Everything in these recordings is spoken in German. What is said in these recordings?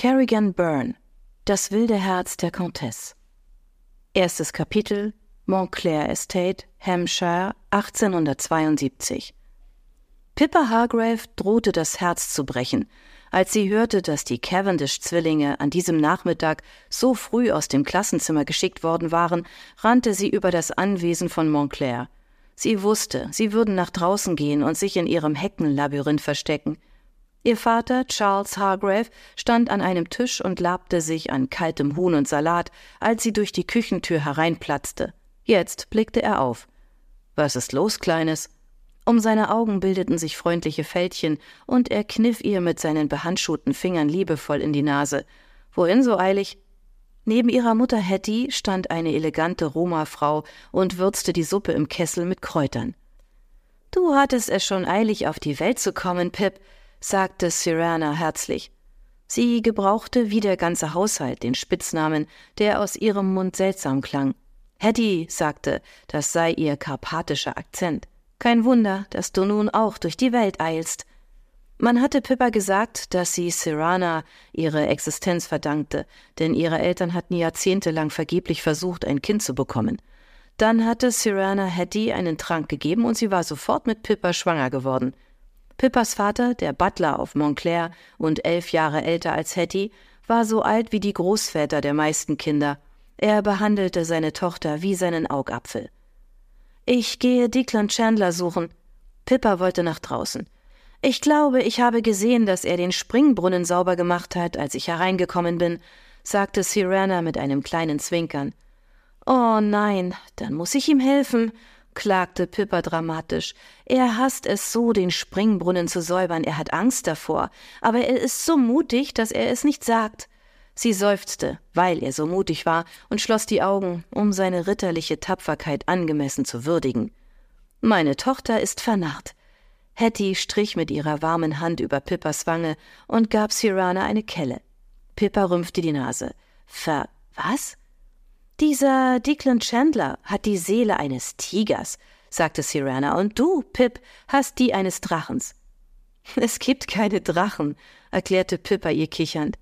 Kerrigan Byrne Das wilde Herz der Comtesse Erstes Kapitel Montclair Estate, Hampshire, 1872 Pippa Hargrave drohte das Herz zu brechen, als sie hörte, dass die Cavendish-Zwillinge an diesem Nachmittag so früh aus dem Klassenzimmer geschickt worden waren, rannte sie über das Anwesen von Montclair. Sie wusste, sie würden nach draußen gehen und sich in ihrem Heckenlabyrinth verstecken. Ihr Vater, Charles Hargrave, stand an einem Tisch und labte sich an kaltem Huhn und Salat, als sie durch die Küchentür hereinplatzte. Jetzt blickte er auf. Was ist los, Kleines? Um seine Augen bildeten sich freundliche Fältchen, und er kniff ihr mit seinen behandschuhten Fingern liebevoll in die Nase. Wohin so eilig? Neben ihrer Mutter Hetty stand eine elegante Roma-Frau und würzte die Suppe im Kessel mit Kräutern. Du hattest es schon eilig, auf die Welt zu kommen, Pip, sagte Cyrana herzlich. Sie gebrauchte wie der ganze Haushalt den Spitznamen, der aus ihrem Mund seltsam klang. Hetty sagte, das sei ihr karpatischer Akzent. Kein Wunder, dass du nun auch durch die Welt eilst. Man hatte Pippa gesagt, dass sie Cyrana ihre Existenz verdankte, denn ihre Eltern hatten jahrzehntelang vergeblich versucht, ein Kind zu bekommen. Dann hatte Cyrana Hetty einen Trank gegeben und sie war sofort mit Pippa schwanger geworden. Pippas Vater, der Butler auf Montclair und elf Jahre älter als Hetty, war so alt wie die Großväter der meisten Kinder. Er behandelte seine Tochter wie seinen Augapfel. Ich gehe Declan Chandler suchen. Pippa wollte nach draußen. Ich glaube, ich habe gesehen, dass er den Springbrunnen sauber gemacht hat, als ich hereingekommen bin, sagte Sirana mit einem kleinen Zwinkern. Oh nein, dann muss ich ihm helfen, klagte Pippa dramatisch. Er hasst es so, den Springbrunnen zu säubern, er hat Angst davor, aber er ist so mutig, dass er es nicht sagt. Sie seufzte, weil er so mutig war, und schloss die Augen, um seine ritterliche Tapferkeit angemessen zu würdigen. Meine Tochter ist vernarrt. Hetty strich mit ihrer warmen Hand über Pippas Wange und gab Sirana eine Kelle. Pippa rümpfte die Nase. Ver was? Dieser Declan Chandler hat die Seele eines Tigers, sagte Sirana, und du, Pip, hast die eines Drachens. Es gibt keine Drachen, erklärte Pippa ihr kichernd.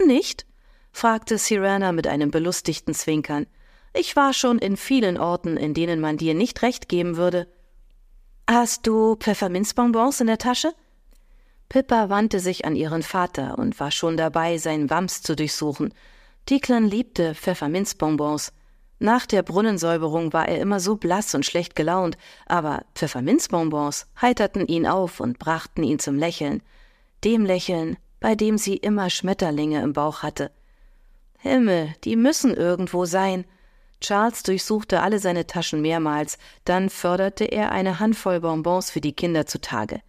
Nicht? fragte Sirana mit einem belustigten Zwinkern. Ich war schon in vielen Orten, in denen man dir nicht recht geben würde. Hast du Pfefferminzbonbons in der Tasche? Pippa wandte sich an ihren Vater und war schon dabei, sein Wams zu durchsuchen. Declan liebte Pfefferminzbonbons. Nach der Brunnensäuberung war er immer so blass und schlecht gelaunt, aber Pfefferminzbonbons heiterten ihn auf und brachten ihn zum Lächeln. Dem Lächeln, bei dem sie immer Schmetterlinge im Bauch hatte. Himmel, die müssen irgendwo sein. Charles durchsuchte alle seine Taschen mehrmals, dann förderte er eine Handvoll Bonbons für die Kinder zutage.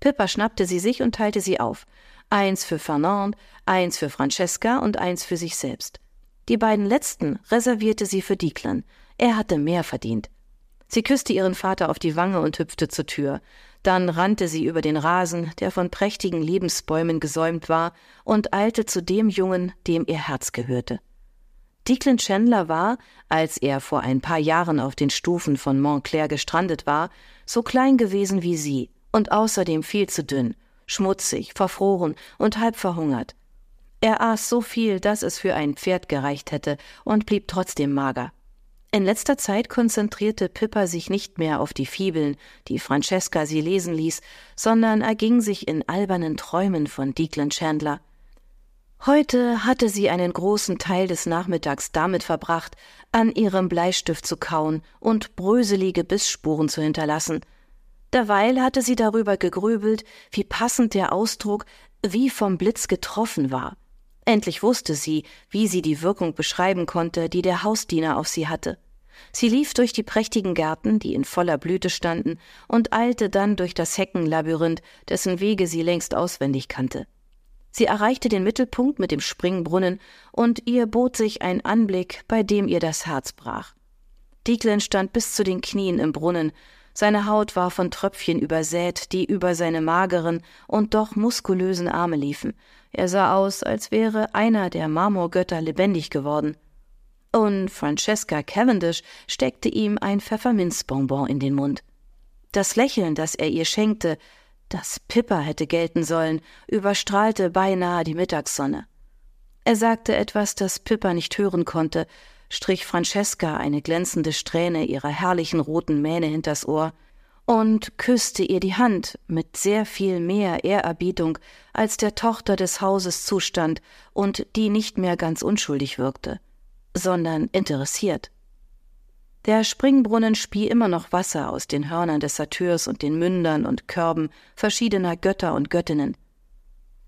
Pippa schnappte sie sich und teilte sie auf. Eins für Fernand, eins für Francesca und eins für sich selbst. Die beiden letzten reservierte sie für Declan. Er hatte mehr verdient. Sie küsste ihren Vater auf die Wange und hüpfte zur Tür. Dann rannte sie über den Rasen, der von prächtigen Lebensbäumen gesäumt war, und eilte zu dem Jungen, dem ihr Herz gehörte. Declan Chandler war, als er vor ein paar Jahren auf den Stufen von Montclair gestrandet war, so klein gewesen wie sie und außerdem viel zu dünn, schmutzig, verfroren und halb verhungert. Er aß so viel, dass es für ein Pferd gereicht hätte und blieb trotzdem mager. In letzter Zeit konzentrierte Pippa sich nicht mehr auf die Fibeln, die Francesca sie lesen ließ, sondern erging sich in albernen Träumen von Declan Chandler. Heute hatte sie einen großen Teil des Nachmittags damit verbracht, an ihrem Bleistift zu kauen und bröselige Bissspuren zu hinterlassen. Derweil hatte sie darüber gegrübelt, wie passend der Ausdruck wie vom Blitz getroffen war. Endlich wusste sie, wie sie die Wirkung beschreiben konnte, die der Hausdiener auf sie hatte. Sie lief durch die prächtigen Gärten, die in voller Blüte standen, und eilte dann durch das Heckenlabyrinth, dessen Wege sie längst auswendig kannte. Sie erreichte den Mittelpunkt mit dem Springbrunnen, und ihr bot sich ein Anblick, bei dem ihr das Herz brach. Declan stand bis zu den Knien im Brunnen, seine Haut war von Tröpfchen übersät, die über seine mageren und doch muskulösen Arme liefen. Er sah aus, als wäre einer der Marmorgötter lebendig geworden. Und Francesca Cavendish steckte ihm ein Pfefferminzbonbon in den Mund. Das Lächeln, das er ihr schenkte, das Pippa hätte gelten sollen, überstrahlte beinahe die Mittagssonne. Er sagte etwas, das Pippa nicht hören konnte, strich Francesca eine glänzende Strähne ihrer herrlichen roten Mähne hinters Ohr und küsste ihr die Hand mit sehr viel mehr Ehrerbietung, als der Tochter des Hauses zustand und die nicht mehr ganz unschuldig wirkte, sondern interessiert. Der Springbrunnen spie immer noch Wasser aus den Hörnern des Satyrs und den Mündern und Körben verschiedener Götter und Göttinnen.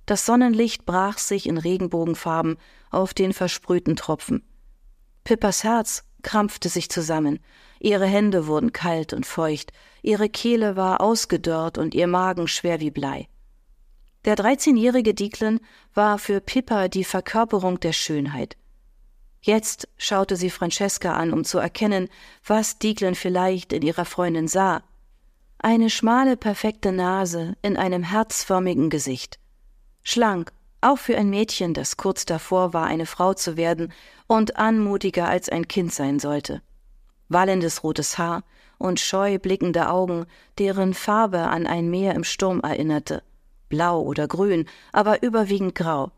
Das Sonnenlicht brach sich in Regenbogenfarben auf den versprühten Tropfen. Pippas Herz krampfte sich zusammen, ihre Hände wurden kalt und feucht, ihre Kehle war ausgedörrt und ihr Magen schwer wie Blei. Der dreizehnjährige Dieklen war für Pippa die Verkörperung der Schönheit. Jetzt schaute sie Francesca an, um zu erkennen, was Dieklen vielleicht in ihrer Freundin sah. Eine schmale, perfekte Nase in einem herzförmigen Gesicht. Schlank, auch für ein Mädchen, das kurz davor war, eine Frau zu werden und anmutiger als ein Kind sein sollte. Wallendes rotes Haar und scheu blickende Augen, deren Farbe an ein Meer im Sturm erinnerte. Blau oder grün, aber überwiegend grau.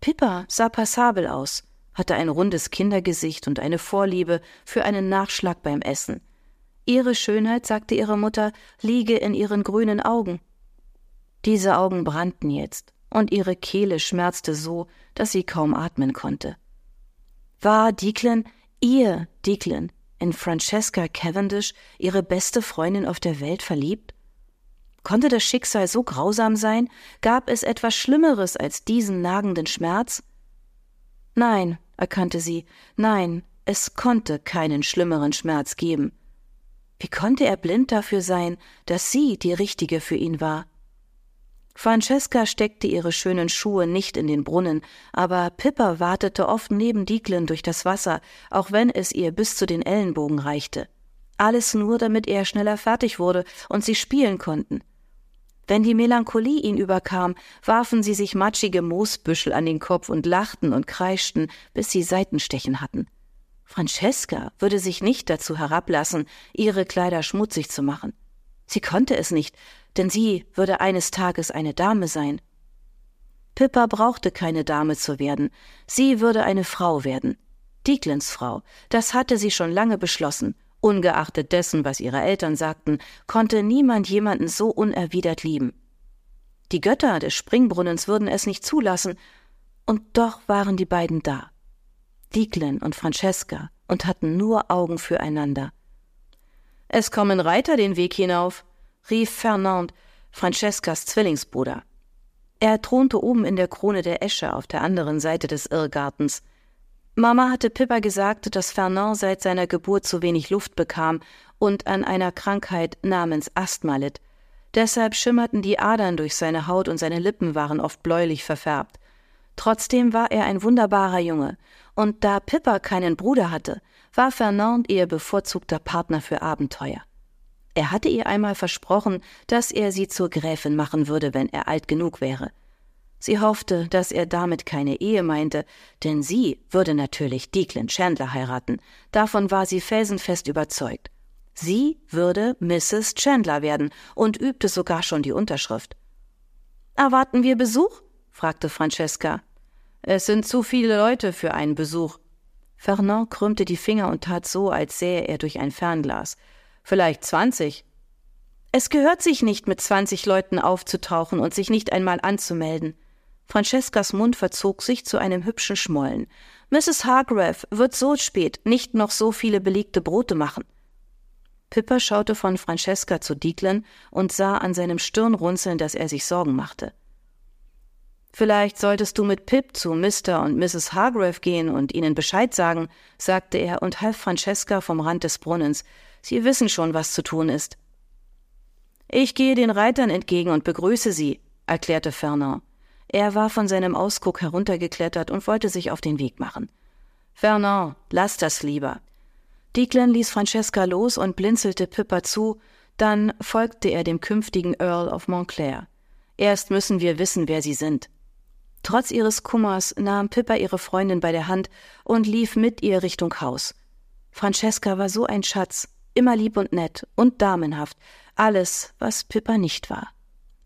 Pippa sah passabel aus, hatte ein rundes Kindergesicht und eine Vorliebe für einen Nachschlag beim Essen. Ihre Schönheit, sagte ihre Mutter, liege in ihren grünen Augen. Diese Augen brannten jetzt, und ihre Kehle schmerzte so, dass sie kaum atmen konnte. War Declan, ihr Declan, in Francesca Cavendish, ihre beste Freundin auf der Welt, verliebt? Konnte das Schicksal so grausam sein? Gab es etwas Schlimmeres als diesen nagenden Schmerz? Nein, erkannte sie, nein, es konnte keinen schlimmeren Schmerz geben. Wie konnte er blind dafür sein, dass sie die richtige für ihn war? Francesca steckte ihre schönen Schuhe nicht in den Brunnen, aber Pippa wartete oft neben Dieklen durch das Wasser, auch wenn es ihr bis zu den Ellenbogen reichte. Alles nur, damit er schneller fertig wurde und sie spielen konnten. Wenn die Melancholie ihn überkam, warfen sie sich matschige Moosbüschel an den Kopf und lachten und kreischten, bis sie Seitenstechen hatten. Francesca würde sich nicht dazu herablassen, ihre Kleider schmutzig zu machen. Sie konnte es nicht, denn sie würde eines Tages eine Dame sein. Pippa brauchte keine Dame zu werden, sie würde eine Frau werden. Dieglens Frau, das hatte sie schon lange beschlossen. Ungeachtet dessen, was ihre Eltern sagten, konnte niemand jemanden so unerwidert lieben. Die Götter des Springbrunnens würden es nicht zulassen, und doch waren die beiden da. Dieklen und Francesca und hatten nur Augen füreinander. Es kommen Reiter den Weg hinauf, rief Fernand, Francescas Zwillingsbruder. Er thronte oben in der Krone der Esche auf der anderen Seite des Irrgartens. Mama hatte Pippa gesagt, dass Fernand seit seiner Geburt zu wenig Luft bekam und an einer Krankheit namens Asthma litt. Deshalb schimmerten die Adern durch seine Haut und seine Lippen waren oft bläulich verfärbt. Trotzdem war er ein wunderbarer Junge, und da Pippa keinen Bruder hatte, war Fernand ihr bevorzugter Partner für Abenteuer. Er hatte ihr einmal versprochen, dass er sie zur Gräfin machen würde, wenn er alt genug wäre. Sie hoffte, dass er damit keine Ehe meinte, denn sie würde natürlich Declan Chandler heiraten. Davon war sie felsenfest überzeugt. Sie würde Mrs. Chandler werden und übte sogar schon die Unterschrift. Erwarten wir Besuch? fragte Francesca. Es sind zu viele Leute für einen Besuch. Fernand krümmte die Finger und tat so, als sähe er durch ein Fernglas vielleicht zwanzig. Es gehört sich nicht, mit zwanzig Leuten aufzutauchen und sich nicht einmal anzumelden. Francescas Mund verzog sich zu einem hübschen Schmollen. Mrs. Hargrave wird so spät nicht noch so viele belegte Brote machen. Pippa schaute von Francesca zu Dieklen und sah an seinem Stirnrunzeln, dass er sich Sorgen machte. Vielleicht solltest du mit Pip zu Mr. und Mrs. Hargrave gehen und ihnen Bescheid sagen, sagte er und half Francesca vom Rand des Brunnens. Sie wissen schon, was zu tun ist. Ich gehe den Reitern entgegen und begrüße sie, erklärte Fernand. Er war von seinem Ausguck heruntergeklettert und wollte sich auf den Weg machen. Fernand, lass das lieber. Declan ließ Francesca los und blinzelte Pippa zu, dann folgte er dem künftigen Earl of Montclair. Erst müssen wir wissen, wer sie sind. Trotz ihres Kummers nahm Pippa ihre Freundin bei der Hand und lief mit ihr Richtung Haus. Francesca war so ein Schatz, immer lieb und nett und damenhaft, alles, was Pippa nicht war.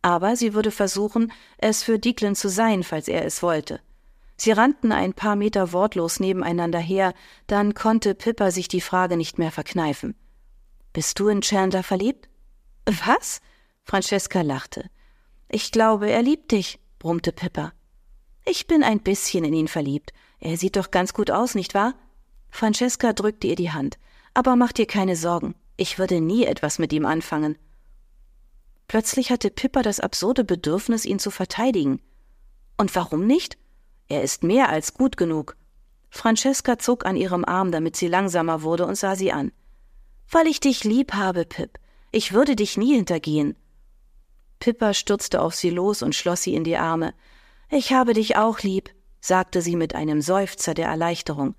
Aber sie würde versuchen, es für Declan zu sein, falls er es wollte. Sie rannten ein paar Meter wortlos nebeneinander her, dann konnte Pippa sich die Frage nicht mehr verkneifen. Bist du in Chandler verliebt? Was? Francesca lachte. Ich glaube, er liebt dich, brummte Pippa. Ich bin ein bisschen in ihn verliebt. Er sieht doch ganz gut aus, nicht wahr? Francesca drückte ihr die Hand. Aber mach dir keine Sorgen. Ich würde nie etwas mit ihm anfangen. Plötzlich hatte Pippa das absurde Bedürfnis, ihn zu verteidigen. Und warum nicht? Er ist mehr als gut genug. Francesca zog an ihrem Arm, damit sie langsamer wurde, und sah sie an. Weil ich dich lieb habe, Pip. Ich würde dich nie hintergehen. Pippa stürzte auf sie los und schloss sie in die Arme. Ich habe dich auch lieb, sagte sie mit einem Seufzer der Erleichterung.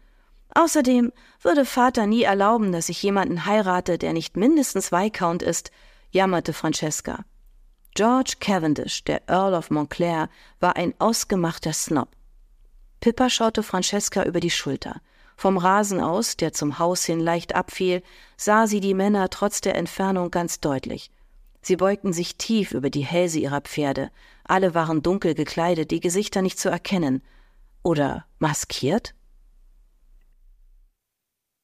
Außerdem würde Vater nie erlauben, dass ich jemanden heirate, der nicht mindestens Viscount ist, jammerte Francesca. George Cavendish, der Earl of Montclair, war ein ausgemachter Snob. Pippa schaute Francesca über die Schulter. Vom Rasen aus, der zum Haus hin leicht abfiel, sah sie die Männer trotz der Entfernung ganz deutlich. Sie beugten sich tief über die Hälse ihrer Pferde. Alle waren dunkel gekleidet, die Gesichter nicht zu erkennen. Oder maskiert?